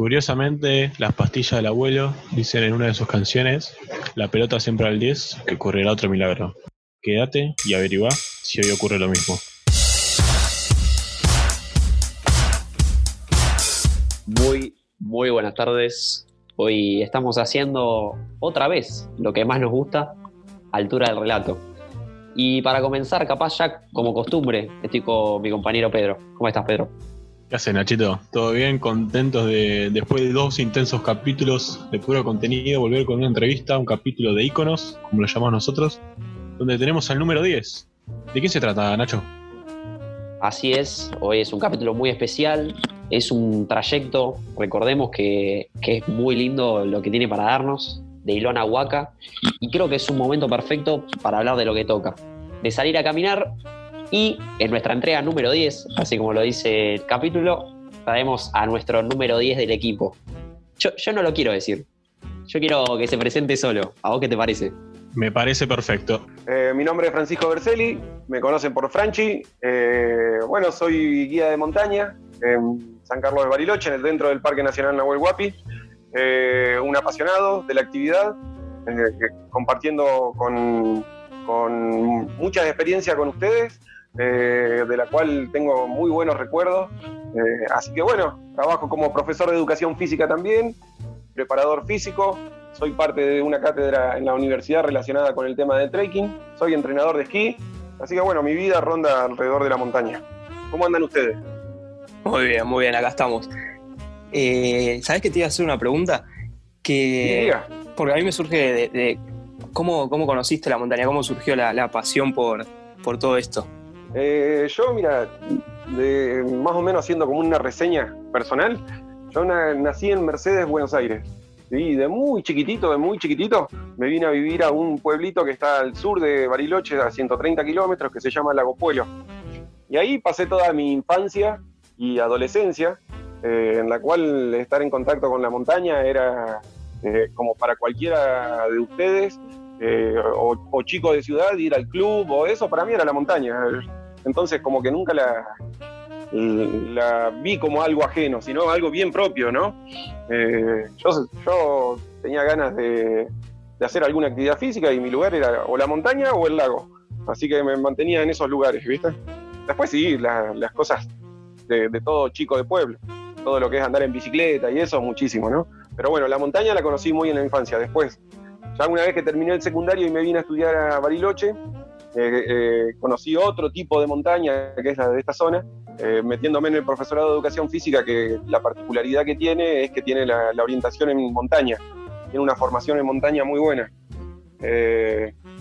Curiosamente, las pastillas del abuelo dicen en una de sus canciones, la pelota siempre al 10, que ocurrirá otro milagro. Quédate y averigua si hoy ocurre lo mismo. Muy, muy buenas tardes. Hoy estamos haciendo otra vez lo que más nos gusta, altura del relato. Y para comenzar, capaz ya como costumbre, estoy con mi compañero Pedro. ¿Cómo estás, Pedro? ¿Qué haces, Nachito? ¿Todo bien? Contentos de, después de dos intensos capítulos de puro contenido, volver con una entrevista, un capítulo de íconos, como lo llamamos nosotros, donde tenemos al número 10. ¿De qué se trata, Nacho? Así es, hoy es un capítulo muy especial, es un trayecto, recordemos que, que es muy lindo lo que tiene para darnos, de Ilona Huaca, y creo que es un momento perfecto para hablar de lo que toca, de salir a caminar y en nuestra entrega número 10, así como lo dice el capítulo, traemos a nuestro número 10 del equipo. Yo, no lo quiero decir. Yo quiero que se presente solo. ¿A vos qué te parece? Me parece perfecto. Eh, mi nombre es Francisco Berselli, me conocen por Franchi. Eh, bueno, soy guía de montaña en San Carlos de Bariloche, dentro del Parque Nacional Nahuel Huapi. Eh, un apasionado de la actividad, compartiendo con, con muchas experiencias con ustedes eh, de la cual tengo muy buenos recuerdos. Eh, así que bueno, trabajo como profesor de educación física también, preparador físico, soy parte de una cátedra en la universidad relacionada con el tema del trekking, soy entrenador de esquí, así que bueno, mi vida ronda alrededor de la montaña. ¿Cómo andan ustedes? Muy bien, muy bien, acá estamos. Eh, ¿Sabes que te iba a hacer una pregunta? Que, porque a mí me surge de, cómo, cómo conociste la montaña, cómo surgió la, pasión por, por todo esto. Eh, yo, mira, de, más o menos haciendo como una reseña personal, yo nací en Mercedes, Buenos Aires. Y de muy chiquitito, de muy chiquitito, me vine a vivir a un pueblito que está al sur de Bariloche, a 130 kilómetros, que se llama Lago Pueblo. Y ahí pasé toda mi infancia y adolescencia, eh, en la cual estar en contacto con la montaña era eh, como para cualquiera de ustedes, o, o, chico de ciudad, ir al club o eso, para mí era la montaña. Entonces como que nunca la, la vi como algo ajeno, sino algo bien propio, ¿no? Eh, yo, tenía ganas de, hacer alguna actividad física y mi lugar era o la montaña o el lago. Así que me mantenía en esos lugares, ¿viste? Después sí, las cosas de, todo chico de pueblo, todo lo que es andar en bicicleta y eso, muchísimo, ¿no? Pero bueno, la montaña la conocí muy en la infancia. Después, ya una vez que terminé el secundario y me vine a estudiar a Bariloche, eh, eh, conocí otro tipo de montaña, que es la de esta zona, eh, metiéndome en el profesorado de educación física, que la particularidad que tiene es que tiene la, orientación en montaña, tiene una formación en montaña muy buena.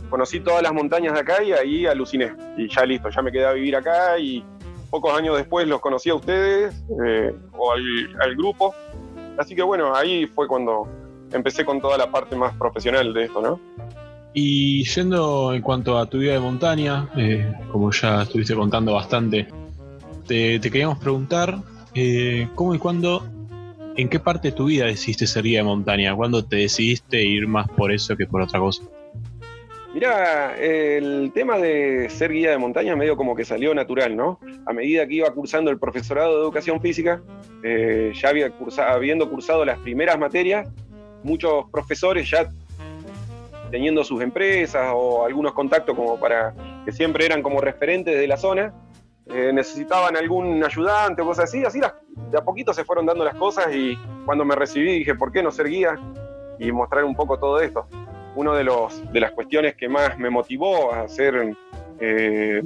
conocí todas las montañas de acá y ahí aluciné, y ya listo, ya me quedé a vivir acá y pocos años después los conocí a ustedes o al, al grupo, así que bueno, ahí fue cuando empecé con toda la parte más profesional de esto, ¿no? Y yendo en cuanto a tu vida de montaña, eh, como ya estuviste contando bastante, te, queríamos preguntar eh, cómo y cuándo, en qué parte de tu vida decidiste ser guía de montaña, cuándo te decidiste ir más por eso que por otra cosa. Mirá, el tema de ser guía de montaña medio como que salió natural, ¿no? A medida que iba cursando el profesorado de educación física, eh, ya había habiendo cursado las primeras materias, muchos profesores ya teniendo sus empresas o algunos contactos como para que siempre eran como referentes de la zona, eh, necesitaban algún ayudante o cosas así, así de a poquito se fueron dando las cosas y cuando me recibí dije, ¿por qué no ser guía? Y mostrar un poco todo esto. Una de, los, de las cuestiones que más me motivó a ser eh,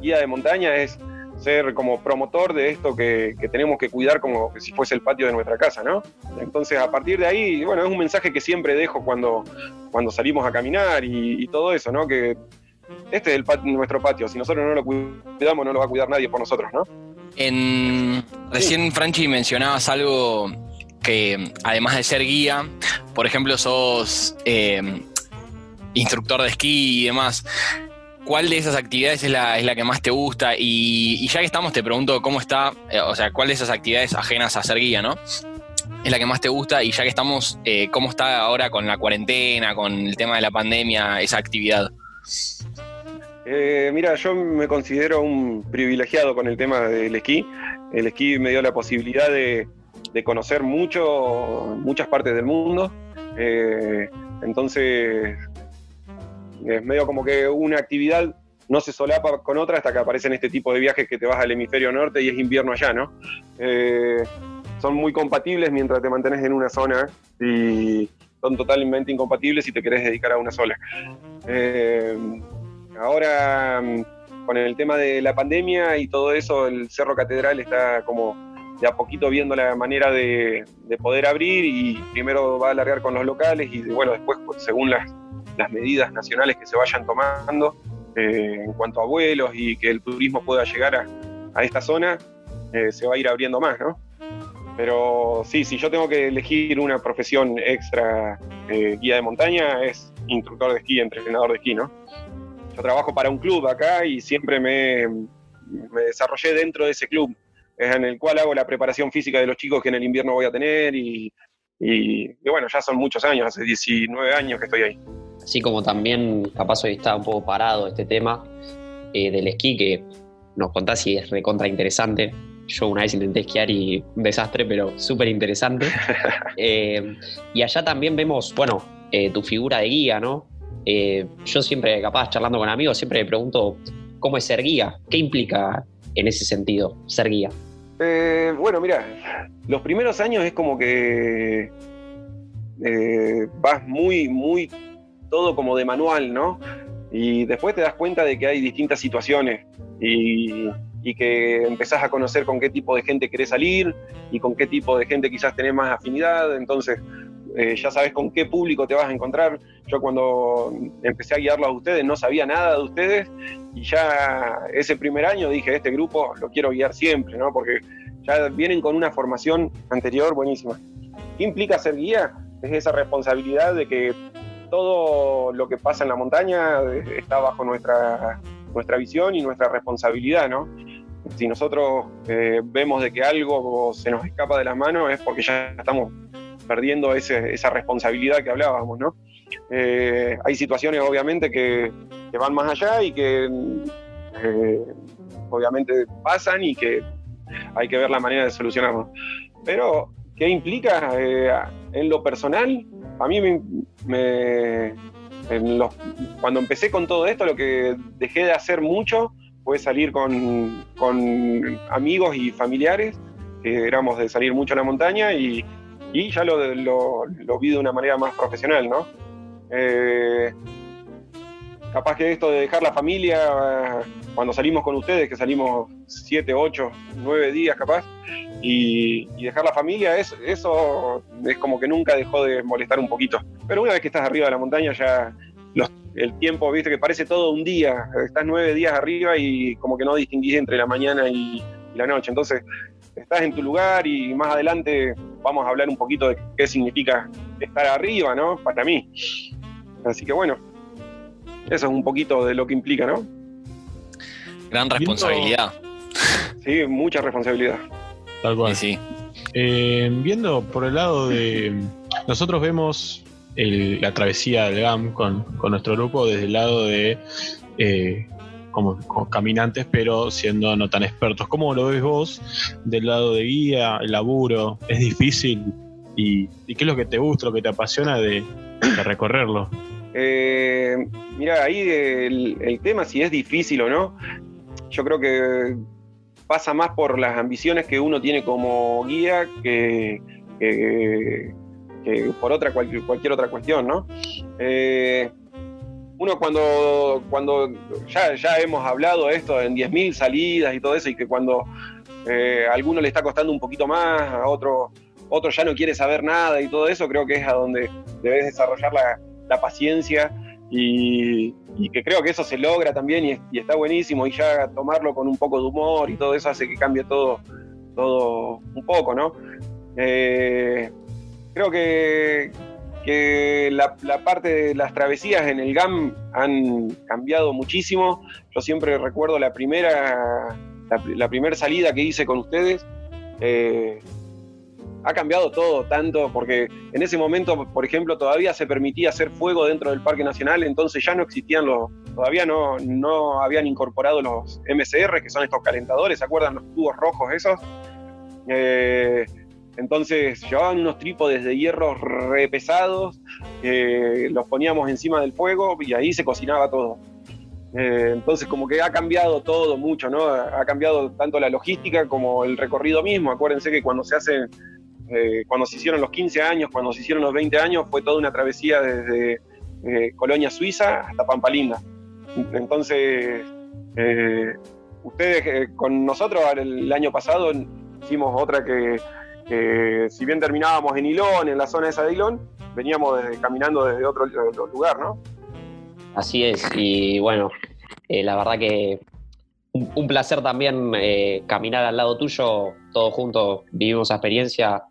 guía de montaña es ser como promotor de esto que, tenemos que cuidar como si fuese el patio de nuestra casa, ¿no? Entonces, a partir de ahí, bueno, es un mensaje que siempre dejo cuando, cuando salimos a caminar y, todo eso, ¿no? Que este es el nuestro patio, si nosotros no lo cuidamos, no lo va a cuidar nadie por nosotros, ¿no? En, recién, Franchi, mencionabas algo que, además de ser guía, por ejemplo, sos eh, instructor de esquí y demás. ¿Cuál de esas actividades es la, es la que más te gusta? Y, ya que estamos, te pregunto cómo está, eh, o sea, ¿cuál de esas actividades ajenas a ser guía, no? Es la que más te gusta y ya que estamos, eh, ¿cómo está ahora con la cuarentena, con el tema de la pandemia, esa actividad? Eh, mira, yo me considero un privilegiado con el tema del esquí. El esquí me dio la posibilidad de, conocer mucho, muchas partes del mundo. Entonces, es medio como que una actividad no se solapa con otra hasta que aparecen este tipo de viajes que te vas al hemisferio norte y es invierno allá, ¿no? Eh, son muy compatibles mientras te mantienes en una zona y son totalmente incompatibles si te querés dedicar a una sola. Eh, ahora, con el tema de la pandemia y todo eso, el Cerro Catedral está como de a poquito viendo la manera de, poder abrir y primero va a alargar con los locales y bueno, después según las, medidas nacionales que se vayan tomando eh, en cuanto a vuelos y que el turismo pueda llegar a, esta zona, eh, se va a ir abriendo más, ¿no? Pero sí, si yo tengo que elegir una profesión extra eh, guía de montaña, es instructor de esquí, entrenador de esquí, ¿no? Yo trabajo para un club acá y siempre me, me desarrollé dentro de ese club en el cual hago la preparación física de los chicos que en el invierno voy a tener y, bueno, ya son muchos años, hace 19 años que estoy ahí. Así como también capaz hoy está un poco parado este tema eh, del esquí que nos contás y es recontra interesante. Yo una vez intenté esquiar y un desastre, pero súper interesante. Eh, y allá también vemos, bueno, eh, tu figura de guía, ¿no? yo siempre, capaz, charlando con amigos, siempre me pregunto cómo es ser guía, qué implica en ese sentido ser guía. Bueno, mira, los primeros años es como que eh, vas muy, muy todo como de manual, ¿no? Y después te das cuenta de que hay distintas situaciones y, que empezás a conocer con qué tipo de gente querés salir y con qué tipo de gente quizás tenés más afinidad. Entonces, eh, ya sabes con qué público te vas a encontrar. Yo cuando empecé a guiarlos a ustedes no sabía nada de ustedes y ya ese primer año dije, este grupo lo quiero guiar siempre, ¿no? Porque ya vienen con una formación anterior buenísima. ¿Qué implica ser guía? Es esa responsabilidad de que todo lo que pasa en la montaña está bajo nuestra, nuestra visión y nuestra responsabilidad, ¿no? Si nosotros eh, vemos de que algo se nos escapa de las manos es porque ya estamos perdiendo esa responsabilidad que hablábamos, ¿no? Eh, hay situaciones obviamente que, van más allá y que eh, obviamente pasan y que hay que ver la manera de solucionarlo. Pero, ¿qué implica en lo personal? A mí me, cuando empecé con todo esto, lo que dejé de hacer mucho fue salir con, amigos y familiares, que éramos de salir mucho a la montaña y ya lo, lo, vi de una manera más profesional, ¿no? Eh, capaz que esto de dejar la familia, cuando salimos con ustedes, que salimos 7, 8, 9 días capaz, y, dejar la familia, es, eso es como que nunca dejó de molestar un poquito. Pero una vez que estás arriba de la montaña ya el tiempo, viste, que parece todo un día, estás nueve días arriba y como que no distinguís entre la mañana y la noche. Entonces, estás en tu lugar y más adelante vamos a hablar un poquito de qué significa estar arriba, ¿no? Para mí. Así que bueno, eso es un poquito de lo que implica, ¿no? Gran responsabilidad. Sí, mucha responsabilidad. Tal cual. Sí, eh, viendo por el lado de. Nosotros vemos la travesía del GAM con, nuestro grupo desde el lado de eh, como, caminantes, pero siendo no tan expertos. ¿Cómo lo ves vos del lado de guía, el laburo? ¿Es difícil? ¿Y, qué es lo que te gusta, lo que te apasiona de, recorrerlo? Eh, mira, ahí el, tema, si es difícil o no, yo creo que pasa más por las ambiciones que uno tiene como guía que, por otra cualquier, cualquier otra cuestión, ¿no? Eh, uno cuando, cuando ya, ya hemos hablado esto en 10.000 salidas y todo eso, y que cuando eh, a alguno le está costando un poquito más, a otro, otro ya no quiere saber nada y todo eso, creo que es a donde debes desarrollar la, paciencia y, que creo que eso se logra también y, está buenísimo y ya tomarlo con un poco de humor y todo eso hace que cambie todo, todo un poco, ¿no? Eh, creo que, que la, parte de las travesías en el GAM han cambiado muchísimo. Yo siempre recuerdo la primera, la, primera salida que hice con ustedes. Eh, ha cambiado todo tanto porque en ese momento, por ejemplo, todavía se permitía hacer fuego dentro del Parque Nacional, entonces ya no existían los, todavía no, no habían incorporado los MCR, que son estos calentadores, ¿se acuerdan los tubos rojos esos? Eh, Entonces llevaban unos trípodes de hierro re pesados, eh, los poníamos encima del fuego y ahí se cocinaba todo. Eh, entonces como que ha cambiado todo mucho, ¿no? Ha cambiado tanto la logística como el recorrido mismo. Acuérdense que cuando se hace, eh, cuando se hicieron los 15 años, cuando se hicieron los 20 años, fue toda una travesía desde Colonia Suiza hasta Pampalinda. Entonces, ustedes con nosotros el año pasado hicimos otra que si bien terminábamos en Hilón, en la zona esa de Hilón, veníamos caminando desde otro, lugar, ¿no? Así es, y bueno, eh, la verdad que un, placer también eh, caminar al lado tuyo, todos juntos vivimos esa experiencia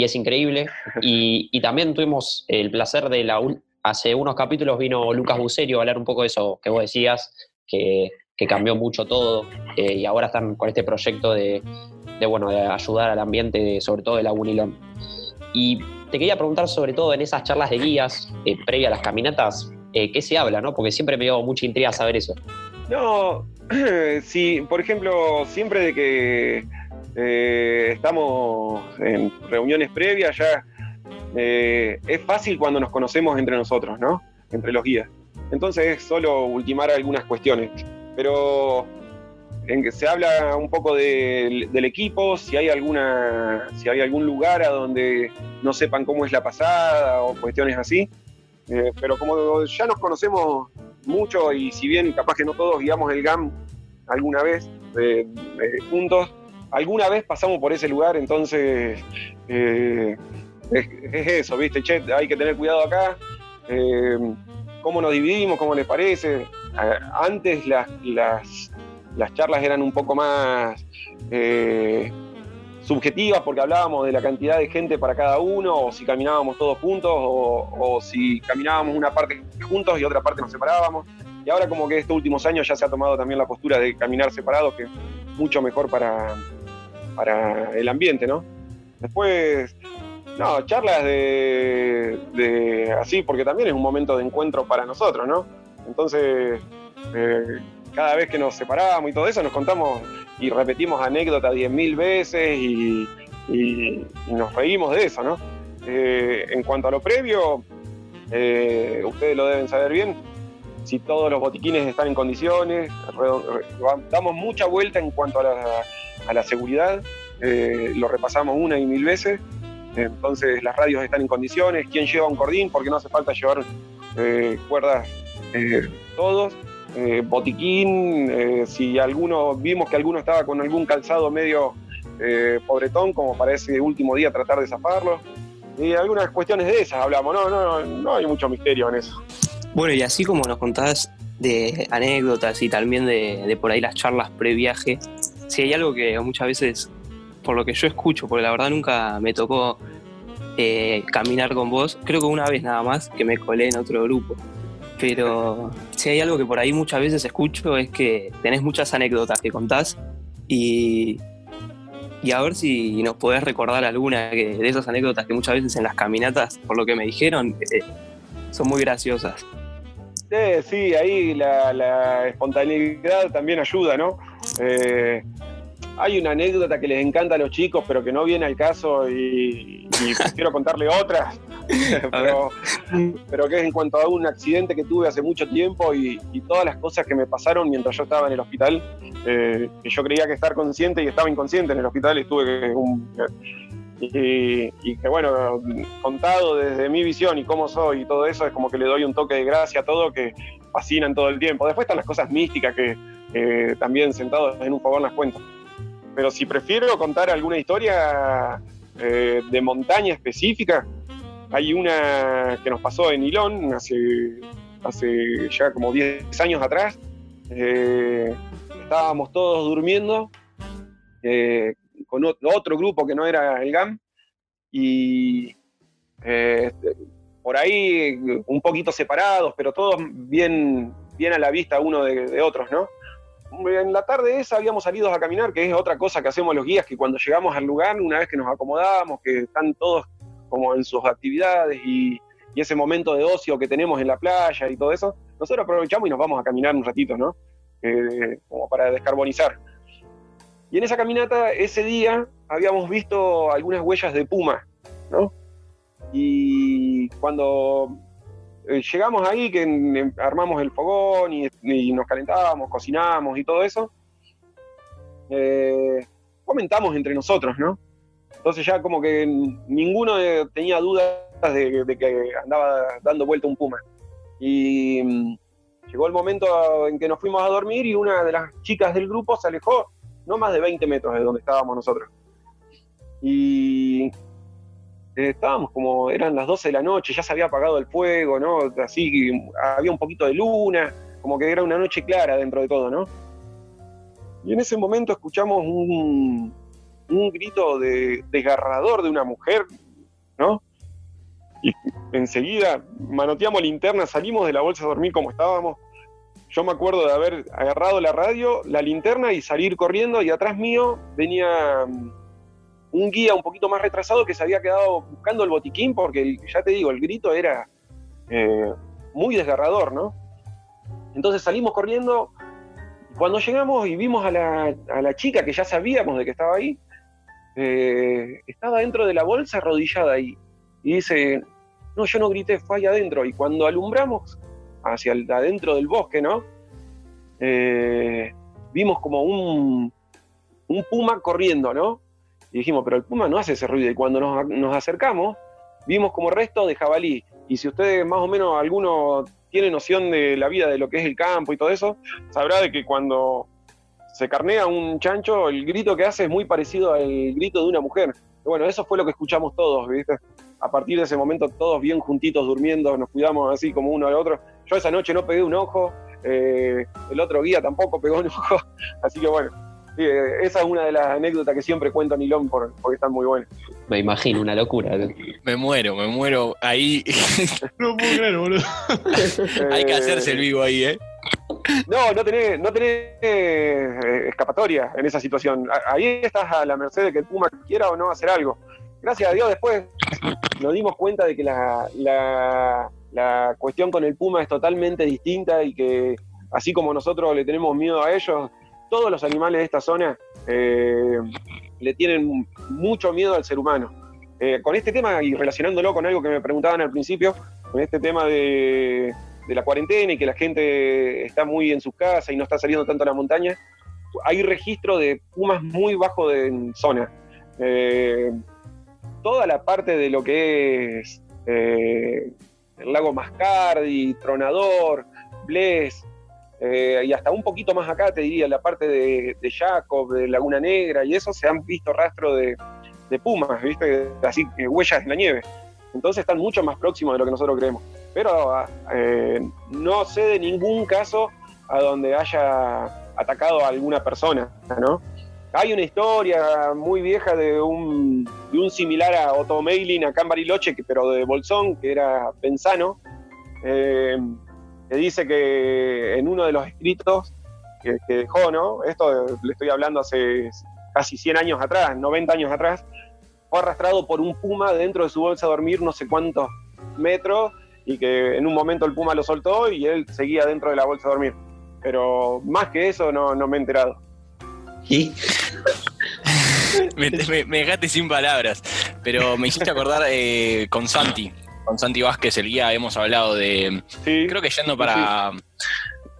y es increíble. Y, también tuvimos el placer de la... Hace unos capítulos vino Lucas Bucerio a hablar un poco de eso que vos decías, que, cambió mucho todo eh, y ahora están con este proyecto de, de, bueno, de ayudar al ambiente, sobre todo de la Unilón. Y te quería preguntar sobre todo en esas charlas de guías eh, previa a las caminatas, eh, ¿qué se habla? ¿no? Porque siempre me dio mucha intriga saber eso. No, sí, por ejemplo, siempre de que eh, estamos en reuniones previas ya es fácil cuando nos conocemos entre nosotros, ¿no? Entre los guías. Entonces es solo ultimar algunas cuestiones. Pero en que se habla un poco del equipo, si hay alguna, si hay algún lugar a donde no sepan cómo es la pasada o cuestiones así. Eh, pero como ya nos conocemos mucho y si bien capaz que no todos guiamos el GAM alguna vez eh, eh, juntos, alguna vez pasamos por ese lugar, entonces es, eso, ¿viste? Che, hay que tener cuidado acá. ¿Cómo nos dividimos? ¿Cómo les parece? Antes las, las las charlas eran un poco más eh, subjetivas porque hablábamos de la cantidad de gente para cada uno, o si caminábamos todos juntos, o, si caminábamos una parte juntos y otra parte nos separábamos. Y ahora como que estos últimos años ya se ha tomado también la postura de caminar separados, que es mucho mejor para, para el ambiente, ¿no? Después, no, charlas de, así, porque también es un momento de encuentro para nosotros, ¿no? Entonces, eh, cada vez que nos separábamos y todo eso, nos contamos y repetimos anécdotas diez mil veces y, nos reímos de eso, ¿no? Eh, en cuanto a lo previo, eh, ustedes lo deben saber bien, si todos los botiquines están en condiciones, damos mucha vuelta en cuanto a la, seguridad, eh, lo repasamos una y mil veces, entonces las radios están en condiciones, quién lleva un cordín, porque no hace falta llevar cuerdas todos, eh, botiquín, eh, si alguno, vimos que alguno estaba con algún calzado medio eh, pobretón, como para ese último día tratar de zafarlo. Y algunas cuestiones de esas hablamos, no, no, no hay mucho misterio en eso. Bueno, y así como nos contabas de anécdotas y también de, por ahí las charlas pre-viaje, si hay algo que muchas veces, por lo que yo escucho, porque la verdad nunca me tocó caminar con vos, creo que una vez nada más que me colé en otro grupo pero si hay algo que por ahí muchas veces escucho es que tenés muchas anécdotas que contás y, y a ver si nos podés recordar alguna de esas anécdotas que muchas veces en las caminatas, por lo que me dijeron, eh, son muy graciosas. sí, ahí la, espontaneidad también ayuda, ¿no? Eh, hay una anécdota que les encanta a los chicos, pero que no viene al caso y, y quiero contarle otras. pero, pero, que es en cuanto a un accidente que tuve hace mucho tiempo y, todas las cosas que me pasaron mientras yo estaba en el hospital, eh, que yo creía que estar consciente y estaba inconsciente en el hospital y estuve que un, y, que bueno, contado desde mi visión y cómo soy y todo eso, es como que le doy un toque de gracia a todo que fascinan todo el tiempo. Después están las cosas místicas que también sentados en un fogón las cuento. Pero si prefiero contar alguna historia eh, de montaña específica, hay una que nos pasó en Ilón hace, hace ya como 10 años atrás. Eh, estábamos todos durmiendo eh, con otro grupo que no era el GAM y eh, por ahí un poquito separados, pero todos bien, bien a la vista uno de, de otros, ¿no? En la tarde esa habíamos salido a caminar, que es otra cosa que hacemos los guías, que cuando llegamos al lugar, una vez que nos acomodamos, que están todos como en sus actividades y, ese momento de ocio que tenemos en la playa y todo eso, nosotros aprovechamos y nos vamos a caminar un ratito, ¿no? Eh, como para descarbonizar. Y en esa caminata, ese día, habíamos visto algunas huellas de puma, ¿no? Y cuando llegamos ahí, que armamos el fogón y, nos calentábamos, cocinamos y todo eso, eh, comentamos entre nosotros, ¿no? Entonces ya como que ninguno eh, tenía dudas de, de que andaba dando vuelta un puma. Y mm, llegó el momento en que nos fuimos a dormir y una de las chicas del grupo se alejó no más de 20 metros de donde estábamos nosotros. Y eh, estábamos como, eran las 12 de la noche, ya se había apagado el fuego, ¿no? Así, había un poquito de luna, como que era una noche clara dentro de todo, ¿no? Y en ese momento escuchamos un, un grito de, desgarrador de una mujer, ¿no? Y enseguida manoteamos linterna, salimos de la bolsa a dormir como estábamos. Yo me acuerdo de haber agarrado la radio, la linterna y salir corriendo y atrás mío venía un guía un poquito más retrasado que se había quedado buscando el botiquín porque, ya te digo, el grito era eh, muy desgarrador, ¿no? Entonces salimos corriendo. Cuando llegamos y vimos a la, a la chica que ya sabíamos de que estaba ahí, eh, estaba dentro de la bolsa arrodillada ahí. Y dice, no, yo no grité, fue ahí adentro. Y cuando alumbramos hacia adentro del bosque, ¿no? Eh, vimos como un, un puma corriendo, ¿no? Y dijimos, pero el puma no hace ese ruido. Y cuando nos, nos acercamos, vimos como resto de jabalí. Y si ustedes más o menos, alguno tiene noción de la vida, de lo que es el campo y todo eso, sabrá de que cuando se carnea un chancho, el grito que hace es muy parecido al grito de una mujer. Bueno, eso fue lo que escuchamos todos, ¿viste? A partir de ese momento, todos bien juntitos durmiendo, nos cuidamos así como uno al otro. Yo esa noche no pegué un ojo, eh, el otro guía tampoco pegó un ojo, así que bueno, sí, eh, esa es una de las anécdotas que siempre cuento a Nilón por- porque están muy buenas. Me imagino, una locura. Me muero, me muero. Ahí No puedo creer, boludo. hay que hacerse el vivo ahí, ¿eh? No, no tenés, no tenés eh, escapatoria en esa situación. Ahí estás a la merced de que el Puma quiera o no hacer algo. Gracias a Dios después nos dimos cuenta de que la, la- la cuestión con el Puma es totalmente distinta y que así como nosotros le tenemos miedo a ellos, todos los animales de esta zona eh, le tienen mucho miedo al ser humano. Eh, con este tema y relacionándolo con algo que me preguntaban al principio, con este tema de, la cuarentena y que la gente está muy en sus casas y no está saliendo tanto a la montaña, hay registro de pumas muy bajo de en zona. Eh, toda la parte de lo que es el lago Mascardi, Tronador, Bles, eh, y hasta un poquito más acá, te diría, la parte de, de Jacob, de Laguna Negra, y eso se han visto rastro de, pumas, ¿viste? Así que huellas en la nieve. Entonces están mucho más próximos de lo que nosotros creemos. Pero eh, no sé de ningún caso a donde haya atacado a alguna persona, ¿no? Hay una historia muy vieja de un, de un similar a Otto Meilin acá en pero de Bolsón, que era Pensano, eh, que dice que en uno de los escritos que, que dejó, ¿no? Esto le estoy hablando hace casi 100 años atrás, 90 años atrás, fue arrastrado por un puma dentro de su bolsa a dormir no sé cuántos metros y que en un momento el puma lo soltó y él seguía dentro de la bolsa a dormir. Pero más que eso no, no me he enterado. Y Me, me- me dejaste sin palabras. Pero me hiciste acordar eh, con Santi. Con Santi Vázquez, el guía, hemos hablado de. Sí, Creo que yendo para.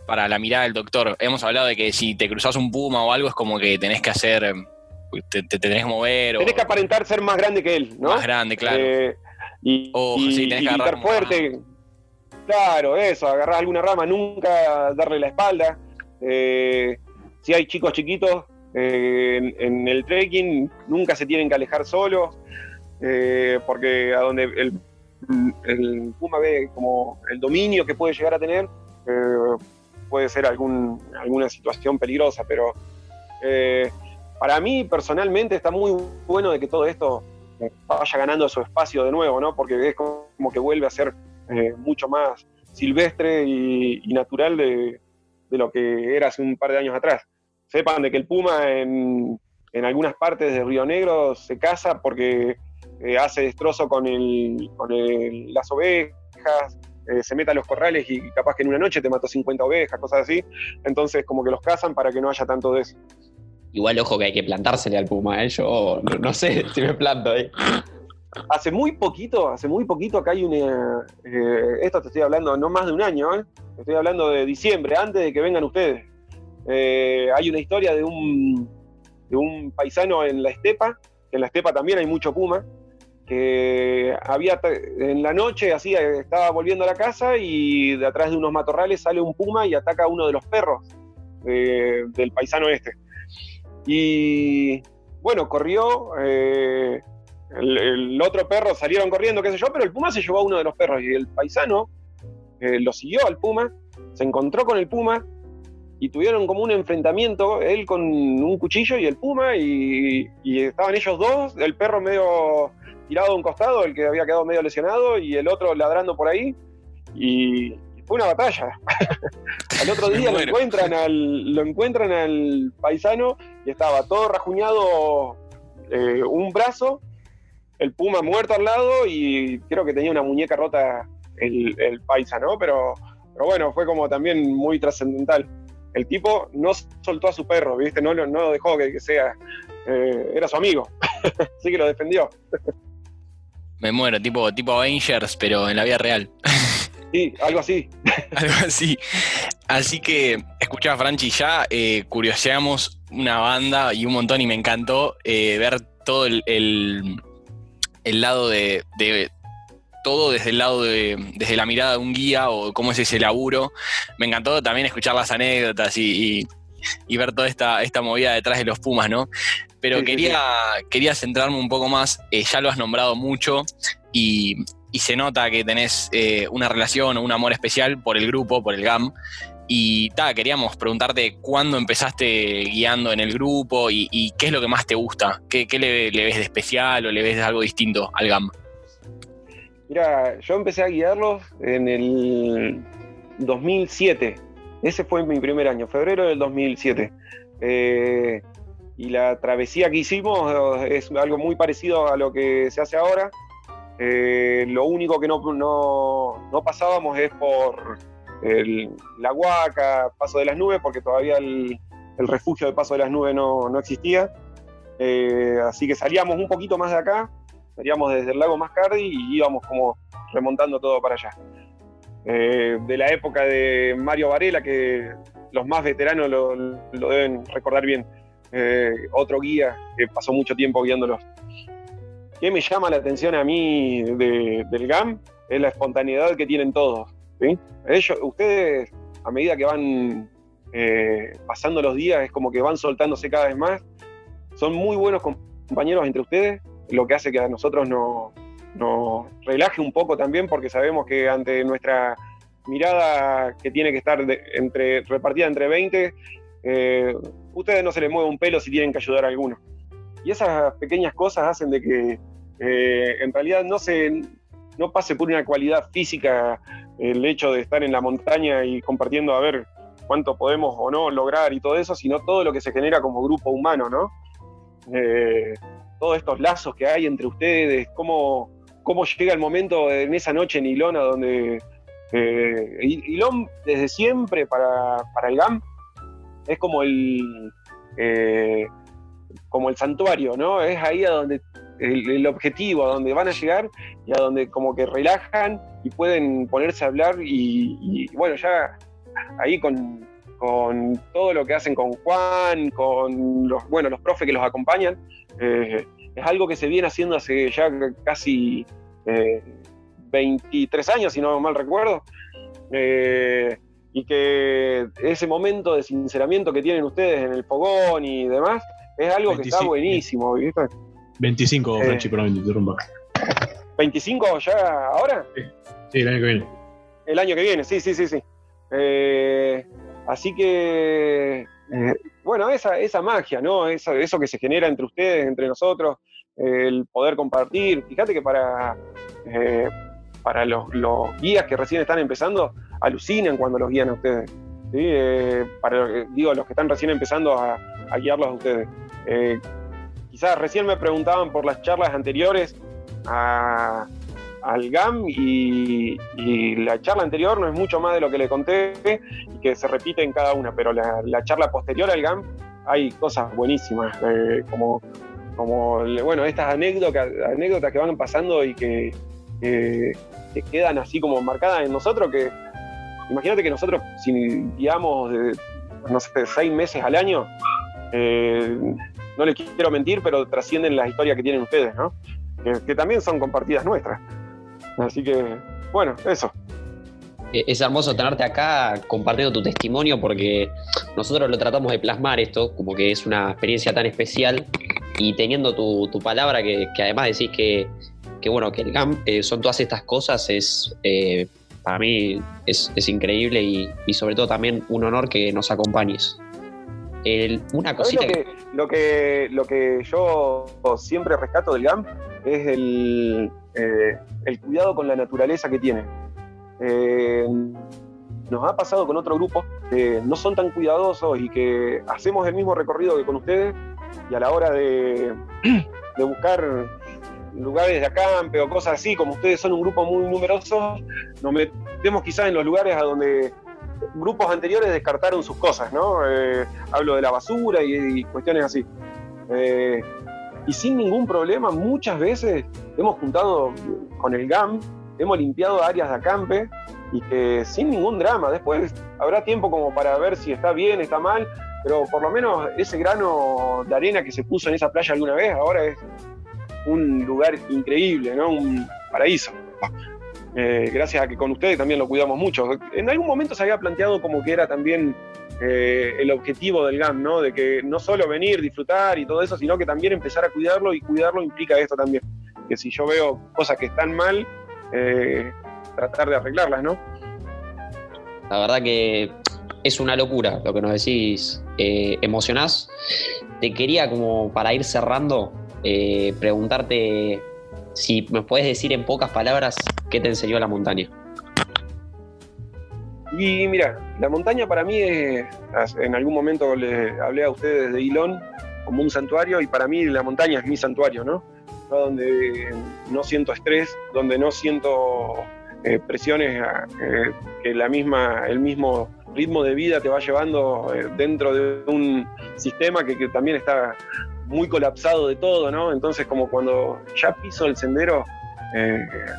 Para la mirada del doctor, hemos hablado de que si te cruzas un puma o algo es como que tenés que hacer. Te, te tenés que mover o tenés que aparentar ser más grande que él, ¿no? más grande, claro. Eh, y, O, y- sí, tenés y que gritar fuerte. Claro, eso, agarrar alguna rama, nunca darle la espalda. Eh, si hay chicos chiquitos eh, en, en el trekking, nunca se tienen que alejar solos, eh, porque a donde el, el puma ve como el dominio que puede llegar a tener, eh, puede ser algún, alguna situación peligrosa, pero eh, para mí personalmente está muy bueno de que todo esto vaya ganando su espacio de nuevo, ¿no? Porque es como que vuelve a ser eh, mucho más silvestre y, y natural de, de lo que era hace un par de años atrás. Sepan de que el puma en, en algunas partes de Río Negro se caza porque eh, hace destrozo con, el, con el- las ovejas, eh, se mete a los corrales y capaz que en una noche te mató 50 ovejas, cosas así. Entonces como que los cazan para que no haya tanto de eso. Igual, ojo que hay que plantársele al puma, ¿eh? Yo no, no sé si me planto ahí. Hace muy poquito, hace muy poquito acá hay una. eh, esto te estoy hablando no más de un año, ¿eh? Te estoy hablando de diciembre, antes de que vengan ustedes. Eh, hay una historia de un, de un paisano en la estepa, que en la estepa también hay mucho puma, que había en la noche, así, eh, estaba volviendo a la casa y de atrás de unos matorrales sale un puma y ataca a uno de los perros eh, del paisano este. Y bueno, corrió. eh, el, otro perro salieron corriendo, qué sé yo, pero el puma se llevó a uno de los perros y el paisano lo siguió al puma, se encontró con el puma y tuvieron como un enfrentamiento, él con un cuchillo y el puma, y, y estaban ellos dos, el perro medio tirado a un costado, el que había quedado medio lesionado, y el otro ladrando por ahí, y, fue una batalla. al otro día lo encuentran, al, lo encuentran al paisano y estaba todo rajuñado eh, un brazo, el puma muerto al lado y creo que tenía una muñeca rota el, el paisa, ¿no? Pero, pero bueno, fue como también muy trascendental. El tipo no soltó a su perro, ¿viste? No, lo- no lo dejó que, que sea. eh, era su amigo. Así que lo defendió. Me muero, tipo, tipo Avengers, pero en la vida real. Sí, algo así. Algo así. Así que, escuchá, Franchi, ya eh, curioseamos una banda y un montón y me encantó eh, ver todo el, el- el lado de, de- todo desde el lado de, desde la mirada de un guía o cómo es ese laburo. Me encantó también escuchar las anécdotas y, y- y ver toda esta, esta movida detrás de los Pumas, ¿no? Pero Sí, sí, quería, quería centrarme un poco más, eh, ya lo has nombrado mucho y, y se nota que tenés eh, una relación o un amor especial por el grupo, por el GAM. Y ta, queríamos preguntarte cuándo empezaste guiando en el grupo y, y qué es lo que más te gusta, qué, qué le, le ves de especial o le ves de algo distinto al GAM. Mira, yo empecé a guiarlos en el 2007. Ese fue mi primer año, febrero del 2007. Eh, y la travesía que hicimos eh, es algo muy parecido a lo que se hace ahora. Eh, lo único que no, no- no pasábamos es por el- la Huaca, Paso de las Nubes, porque todavía el, refugio de Paso de las Nubes no, no existía. Así que salíamos un poquito más de acá, salíamos desde el lago Mascardi y íbamos como remontando todo para allá. Eh, de la época de Mario Varela, que los más veteranos lo, lo deben recordar bien. Eh, otro guía que pasó mucho tiempo guiándolos. ¿Qué me llama la atención a mí de- del GAM? Es la espontaneidad que tienen todos. ¿sí? Ellos, ustedes, a medida que van eh, pasando los días, es como que van soltándose cada vez más. Son muy buenos compañeros entre ustedes, lo que hace que a nosotros no- nos relaje un poco también, porque sabemos que ante nuestra mirada que tiene que estar entre, repartida entre 20, eh, ustedes no se les mueve un pelo si tienen que ayudar a alguno. Y esas pequeñas cosas hacen de que eh, en realidad no se no pase por una cualidad física el hecho de estar en la montaña y compartiendo a ver cuánto podemos o no lograr y todo eso, sino todo lo que se genera como grupo humano, ¿no? Eh, todos estos lazos que hay entre ustedes, cómo, cómo llega el momento en esa noche en Ilona donde eh, Ilón desde siempre para, para el GAM es como el eh, como el santuario, ¿no? Es ahí a donde el, objetivo, a donde van a llegar y a donde como que relajan y pueden ponerse a hablar y, y, bueno, ya ahí con, con todo lo que hacen con Juan, con los, bueno, los profes que los acompañan, eh, es algo que se viene haciendo hace ya casi eh, 23 años, si no mal recuerdo. Eh, y que ese momento de sinceramiento que tienen ustedes en el fogón y demás, es algo que está 25. buenísimo, ¿viste? 25, Eh. Franchi, perdón, te interrumpa. ¿25 ya ahora? Sí, el año que viene. El año que viene, sí, sí, sí, sí. Así que, eh, bueno, esa, esa magia, ¿no? Eso, que se genera entre ustedes, entre nosotros, eh, el poder compartir. Fíjate que para, eh, para los, los guías que recién están empezando, alucinan cuando los guían a ustedes. ¿sí? Para, digo, los que están recién empezando a, a guiarlos a ustedes. Quizás recién me preguntaban por las charlas anteriores a, al GAM y, la charla anterior no es mucho más de lo que le conté y que se repite en cada una, pero la, la charla posterior al GAM hay cosas buenísimas, eh, como, como, bueno, estas anécdotas, anécdotas que van pasando y que, que, quedan así como marcadas en nosotros, que imagínate que nosotros, si guiamos, no sé, seis meses al año, eh, no les quiero mentir, pero trascienden las historias que tienen ustedes, ¿no? que también son compartidas nuestras. Así que, bueno, eso. Eh, es hermoso tenerte acá compartiendo tu testimonio porque nosotros lo tratamos de plasmar esto, como que es una experiencia tan especial y teniendo tu, palabra que, además decís que, bueno, que el GAM eh, son todas estas cosas, es eh, para mí es, increíble y, sobre todo también un honor que nos acompañes. una cosita lo que, lo que, lo que yo siempre rescato del GAM es el, el cuidado con la naturaleza que tiene eh, nos ha pasado con otro grupo que no son tan cuidadosos y que hacemos el mismo recorrido que con ustedes y a la hora de, buscar lugares de acampe o cosas así, como ustedes son un grupo muy numeroso, nos metemos quizás en los lugares a donde grupos anteriores descartaron sus cosas, ¿no? Eh, hablo de la basura y, cuestiones así. Eh, y sin ningún problema, muchas veces hemos juntado con el GAM hemos limpiado áreas de acampe y que sin ningún drama, después habrá tiempo como para ver si está bien, está mal, pero por lo menos ese grano de arena que se puso en esa playa alguna vez, ahora es un lugar increíble, ¿no? Un paraíso. Eh, gracias a que con ustedes también lo cuidamos mucho. En algún momento se había planteado como que era también eh, el objetivo del GAM, ¿no? De que no solo venir, disfrutar y todo eso, sino que también empezar a cuidarlo y cuidarlo implica esto también. Que si yo veo cosas que están mal, eh, tratar de arreglarlas, ¿no? La verdad que es una locura lo que nos decís, eh, emocionás. Te quería como para ir cerrando, eh, preguntarte si me puedes decir en pocas palabras qué te enseñó la montaña. Y mira, la montaña para mí es, en algún momento le hablé a ustedes de Ilón como un santuario y para mí la montaña es mi santuario, ¿no? donde no siento estrés, donde no siento eh, presiones eh, que la misma, el mismo ritmo de vida te va llevando eh, dentro de un sistema que, también está muy colapsado de todo, ¿no? Entonces como cuando ya piso el sendero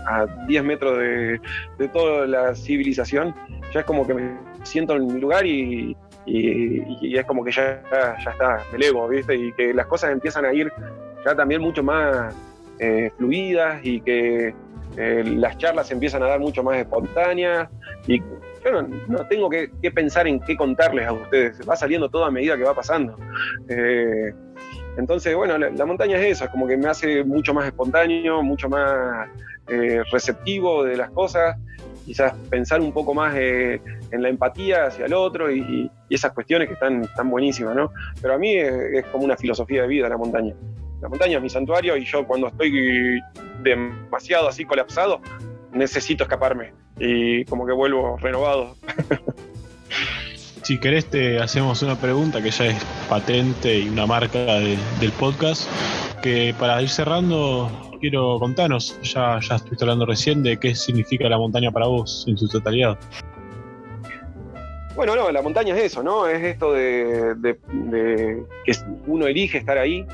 a 10 metros de, toda la civilización, ya es como que me siento en mi lugar y, es como que ya, ya está, me elevo, ¿viste? Y que las cosas empiezan a ir ya también mucho más eh, fluidas y que eh, las charlas empiezan a dar mucho más espontáneas y yo no, tengo que, pensar en qué contarles a ustedes, va saliendo todo a medida que va pasando. Eh, entonces, bueno, la, montaña es eso, es como que me hace mucho más espontáneo, mucho más receptivo de las cosas, quizás pensar un poco más en la empatía hacia el otro y, esas cuestiones que están, están buenísimas, ¿no? Pero a mí es como una filosofía de vida la montaña la montaña es mi santuario y yo cuando estoy demasiado así colapsado, necesito escaparme y como que vuelvo renovado. Si querés te hacemos una pregunta que ya es patente y una marca del podcast, que para ir cerrando quiero contarnos, ya, ya estuviste hablando recién de qué significa la montaña para vos en su totalidad. Bueno, no, la montaña es eso, ¿no? Es esto de, de que uno elige estar ahí,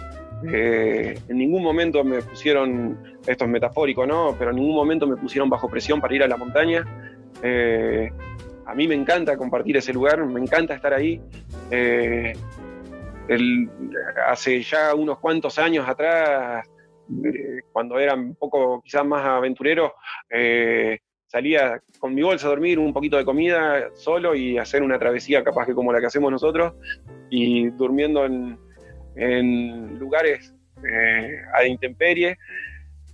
eh, en ningún momento me pusieron, esto es metafórico, ¿no? Pero en ningún momento me pusieron bajo presión para ir a la montaña. Eh, a mí me encanta compartir ese lugar, me encanta estar ahí. Eh, hace ya unos cuantos años atrás, cuando era un poco quizás más aventurero, salía con mi bolsa a dormir, un poquito de comida solo y hacer una travesía capaz que como la que hacemos nosotros y durmiendo en, lugares eh, a intemperie.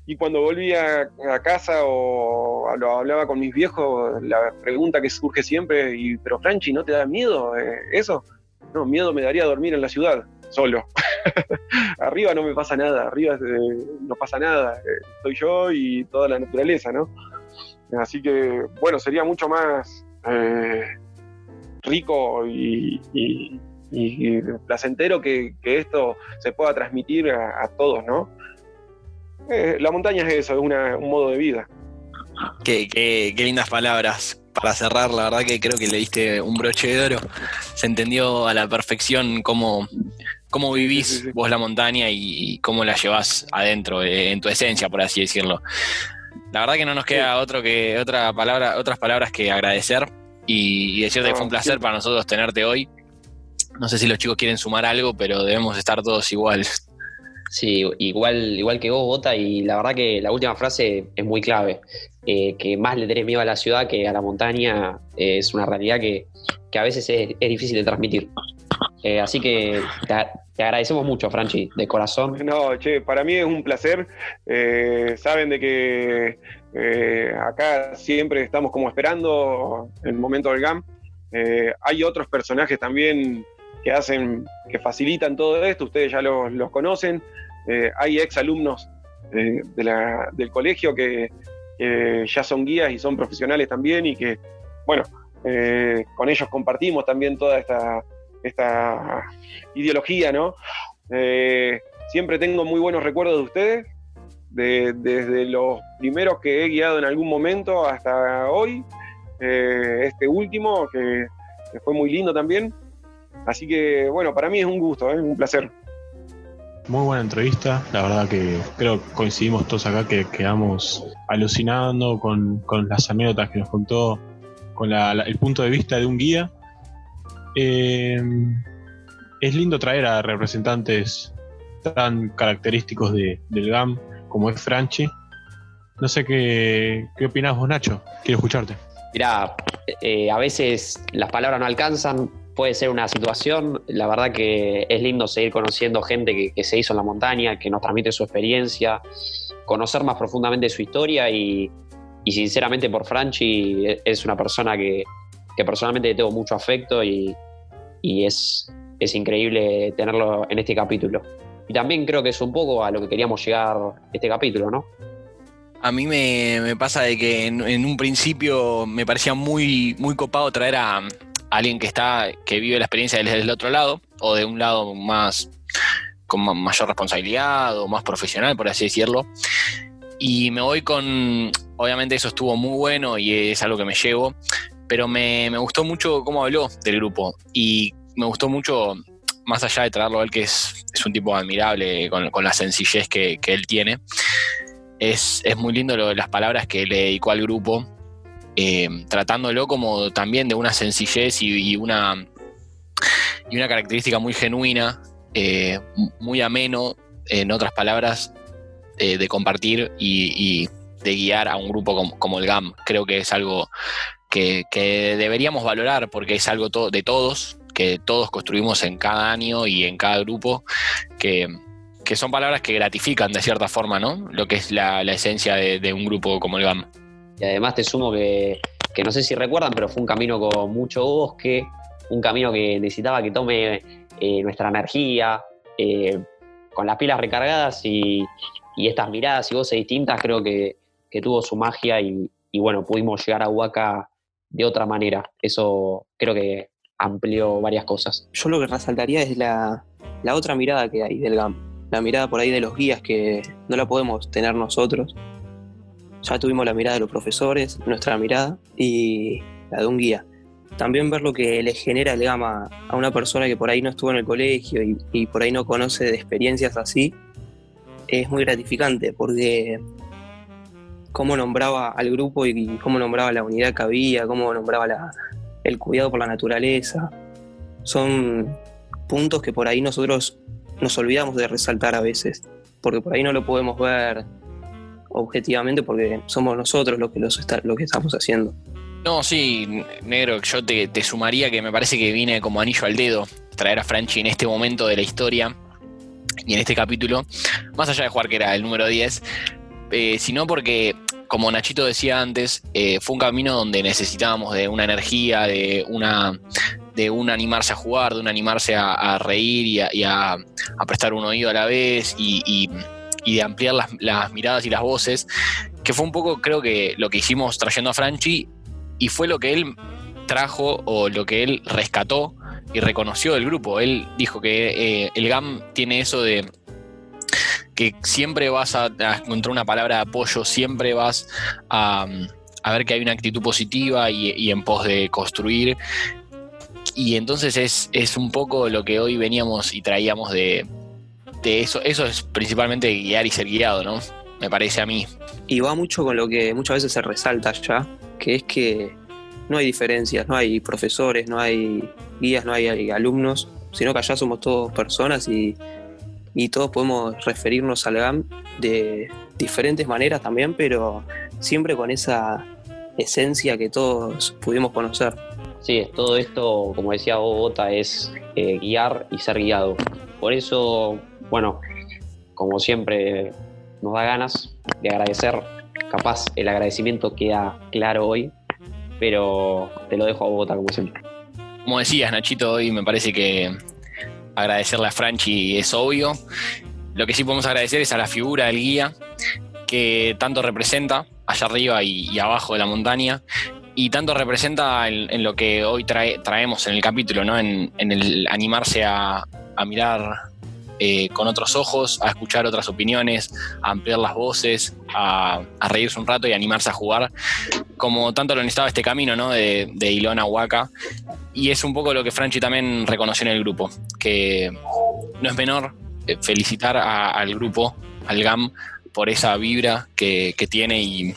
Y cuando volvía a casa o lo hablaba con mis viejos, la pregunta que surge siempre, y, pero Franchi, ¿no te da miedo eh, eso? No, miedo me daría dormir en la ciudad, solo. arriba no me pasa nada, arriba eh, no pasa nada, soy yo y toda la naturaleza, ¿no? Así que, bueno, sería mucho más rico y, y, placentero que, esto se pueda transmitir a, todos, ¿no? Eh, la montaña es eso, es un modo de vida. Qué, lindas palabras. para cerrar, la verdad que creo que le diste un broche de oro. Se entendió a la perfección cómo, cómo vivís Sí, sí, sí. vos la montaña y, cómo la llevás adentro, eh, en tu esencia, por así decirlo. La verdad que no nos queda otro que otra palabra, otras palabras que agradecer y, y decirte que fue un placer para nosotros tenerte hoy. No sé si los chicos quieren sumar algo, pero debemos estar todos igual. Sí, igual, igual que vos, Bota, y la verdad que la última frase es muy clave. Eh, que más le tenés miedo a la ciudad que a la montaña eh, es una realidad que, que a veces es, es difícil de transmitir. Eh, así que te, te agradecemos mucho, Franchi, de corazón. No, che, para mí es un placer. Eh, saben de que acá siempre estamos como esperando el momento del GAM. Hay otros personajes también que hacen, que facilitan todo esto, ustedes ya los, conocen. Eh, hay ex alumnos eh, de la- del colegio que, ya son guías y son profesionales también y que, bueno, eh, con ellos compartimos también toda esta, esta ideología, ¿no? Siempre tengo muy buenos recuerdos de ustedes, de- desde los primeros que he guiado en algún momento hasta hoy, este último que fue muy lindo también. Así que bueno, para mí es un gusto, es un placer. Muy buena entrevista, la verdad que creo que coincidimos todos acá que quedamos alucinando con, con las anécdotas que nos contó, con la- la- el punto de vista de un guía. Eh, es lindo traer a representantes tan característicos de- del GAM como es Franchi. No sé qué, qué opinás vos, Nacho. Quiero escucharte. Mirá, eh, a veces las palabras no alcanzan, puede ser una situación, la verdad que es lindo seguir conociendo gente que, se hizo en la montaña, que nos transmite su experiencia, conocer más profundamente su historia y, sinceramente por Franchi e- es una persona que, que personalmente tengo mucho afecto y, es, es increíble tenerlo en este capítulo. Y también creo que es un poco a lo que queríamos llegar este capítulo, ¿no? A mí me, pasa de que en, en un principio me parecía muy, muy copado traer a alguien que está, que vive la experiencia desde el otro lado, o de un lado más con ma- mayor responsabilidad o más profesional, por así decirlo. Y me voy con, obviamente eso estuvo muy bueno y es algo que me llevo, pero me, me gustó mucho cómo habló del grupo y me gustó mucho, más allá de traerlo a él, que es, es un tipo admirable con, con la sencillez que, que él tiene, es, es muy lindo lo las palabras que le dedicó al grupo, eh, tratándolo como también de una sencillez y, una, y una característica muy genuina, eh, muy ameno, en otras palabras, eh, de compartir y, de guiar a un grupo como, el GAM. Creo que es algo que, deberíamos valorar porque es algo de todos, que todos construimos en cada año y en cada grupo, que, que son palabras que gratifican de cierta forma, ¿no? Lo que es la, la esencia de, de un grupo como el GAM. Y además te sumo que, que no sé si recuerdan, pero fue un camino con mucho bosque, un camino que necesitaba que tome eh, nuestra energía, eh, con las pilas recargadas y, y estas miradas y voces distintas, creo que, que tuvo su magia y, bueno, pudimos llegar a Huaca de otra manera. Eso creo que amplió varias cosas. Yo lo que resaltaría es la, la otra mirada que hay del GAM. La mirada por ahí de los guías que no la podemos tener nosotros. Ya tuvimos la mirada de los profesores, nuestra mirada y la de un guía. También ver lo que le genera el GAM a, a una persona que por ahí no estuvo en el colegio y, y por ahí no conoce de experiencias así es muy gratificante porque cómo nombraba al grupo y cómo nombraba la unidad que había, cómo nombraba la, el cuidado por la naturaleza. Son puntos que por ahí nosotros nos olvidamos de resaltar a veces, porque por ahí no lo podemos ver objetivamente porque somos nosotros los que, los está- lo que estamos haciendo. No, sí, negro, yo te, te sumaría que me parece que viene como anillo al dedo traer a Franchi en este momento de la historia y en este capítulo, más allá de jugar que era el número 10, eh, sino porque, como Nachito decía antes, eh, fue un camino donde necesitábamos de una energía, de una de un animarse a jugar, de un animarse a, reír y, a, prestar un oído a la vez y- y de ampliar las, miradas y las voces, que fue un poco, creo que, lo que hicimos trayendo a Franchi y fue lo que él trajo o lo que él rescató y reconoció del grupo. Él dijo que eh, el GAM tiene eso de que siempre vas a, encontrar una palabra de apoyo, siempre vas a, a ver que hay una actitud positiva y, en pos de construir. Y entonces es, es, un poco lo que hoy veníamos y traíamos de, de eso. Eso es principalmente guiar y ser guiado, ¿no? Me parece a mí. Y va mucho con lo que muchas veces se resalta ya, que es que no hay diferencias, no hay profesores, no hay guías, no hay alumnos, sino que allá somos todos personas y, todos podemos referirnos al GAM de diferentes maneras también, pero siempre con esa esencia que todos pudimos conocer. Sí, todo esto, como decía Bogotá, es eh, guiar y ser guiado. Por eso, bueno, como siempre, nos da ganas de agradecer. Capaz el agradecimiento queda claro hoy, pero te lo dejo a Bogotá como siempre. Como decías, Nachito, hoy me parece que agradecerle a Franchi es obvio. Lo que sí podemos agradecer es a la figura del guía, que tanto representa allá arriba y, abajo de la montaña, y tanto representa en, lo que hoy traemos en el capítulo, ¿no? en, el animarse a, mirar eh, con otros ojos, a escuchar otras opiniones, a ampliar las voces, a, reírse un rato y animarse a jugar, como tanto lo necesitaba este camino ¿no? de, Ilona Huaca. Y es un poco lo que Franchi también reconoció en el grupo, que no es menor eh, felicitar al grupo, al GAM, por esa vibra que, tiene y,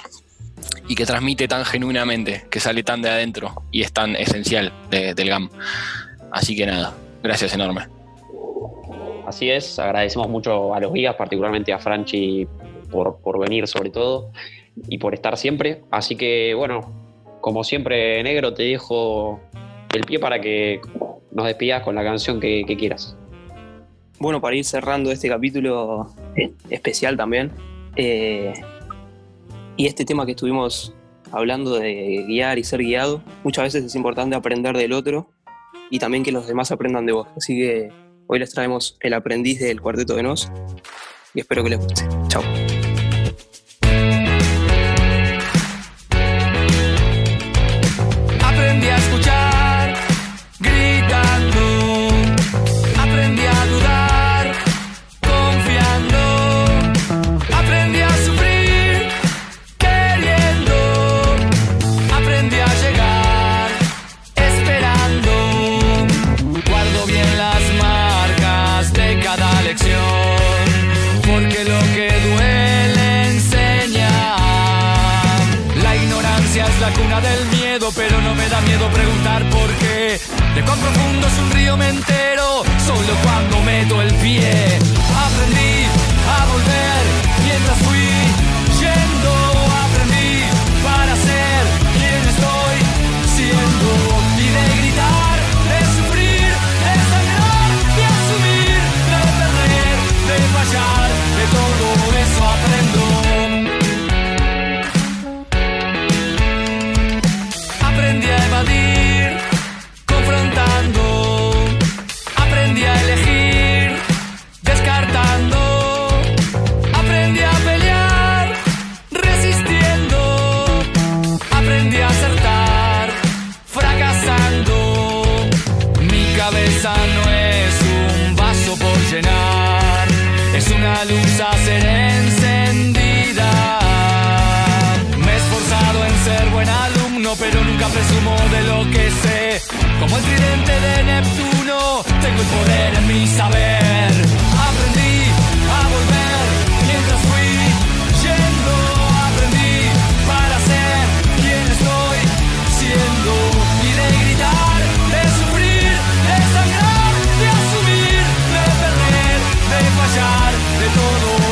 que transmite tan genuinamente, que sale tan de adentro y es tan esencial del GAM. Así que nada, gracias enorme. Así es, agradecemos mucho a los guías, particularmente a Franchi por, por venir sobre todo y por estar siempre. Así que bueno, como siempre, negro, te dejo el pie para que nos despidas con la canción que, quieras. Bueno, para ir cerrando este capítulo especial también, eh, y este tema que estuvimos hablando de guiar y ser guiado, muchas veces es importante aprender del otro y también que los demás aprendan de vos. Así que hoy les traemos El aprendiz del cuarteto de Nos y espero que les guste. Chao. Presumo de lo que sé. Como el tridente de Neptuno, tengo el poder en mi saber. Aprendí a volver mientras fui yendo. Aprendí para ser quien estoy siendo. Y de gritar, fallar, de todo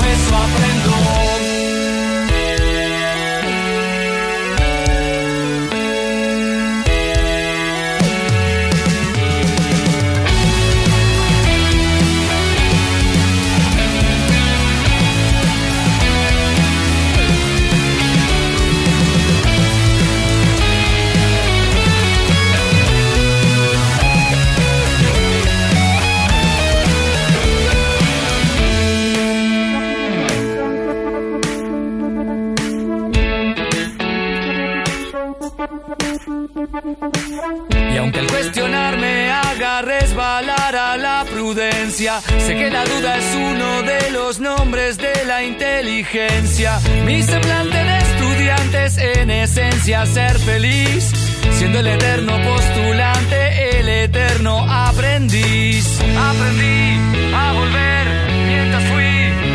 aunque el cuestionar me haga resbalar a la prudencia, sé que la duda es uno de los nombres de la inteligencia. Mi semblante de estudiantes en el esencia ser feliz, siendo el eterno postulante, el eterno aprendiz. Aprendí a volver mientras fui